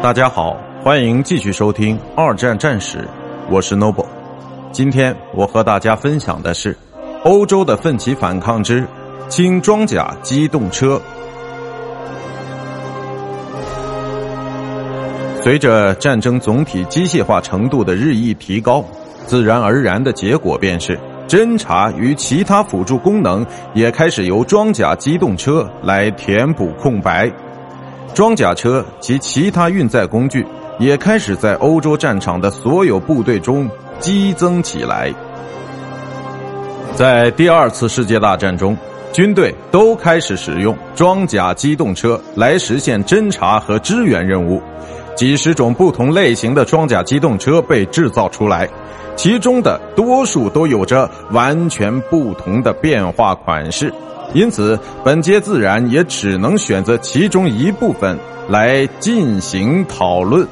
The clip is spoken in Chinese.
大家好，欢迎继续收听《二战战史》，我是 Noble。今天我和大家分享的是欧洲的奋起反抗之轻装甲机动车。随着战争总体机械化程度的日益提高，自然而然的结果便是侦察与其他辅助功能也开始由装甲机动车来填补空白。装甲车及其他运载工具也开始在欧洲战场的所有部队中激增起来。在第二次世界大战中，军队都开始使用装甲机动车来实现侦察和支援任务。几十种不同类型的装甲机动车被制造出来，其中的多数都有着完全不同的变化款式。因此，本节自然也只能选择其中一部分来进行讨论。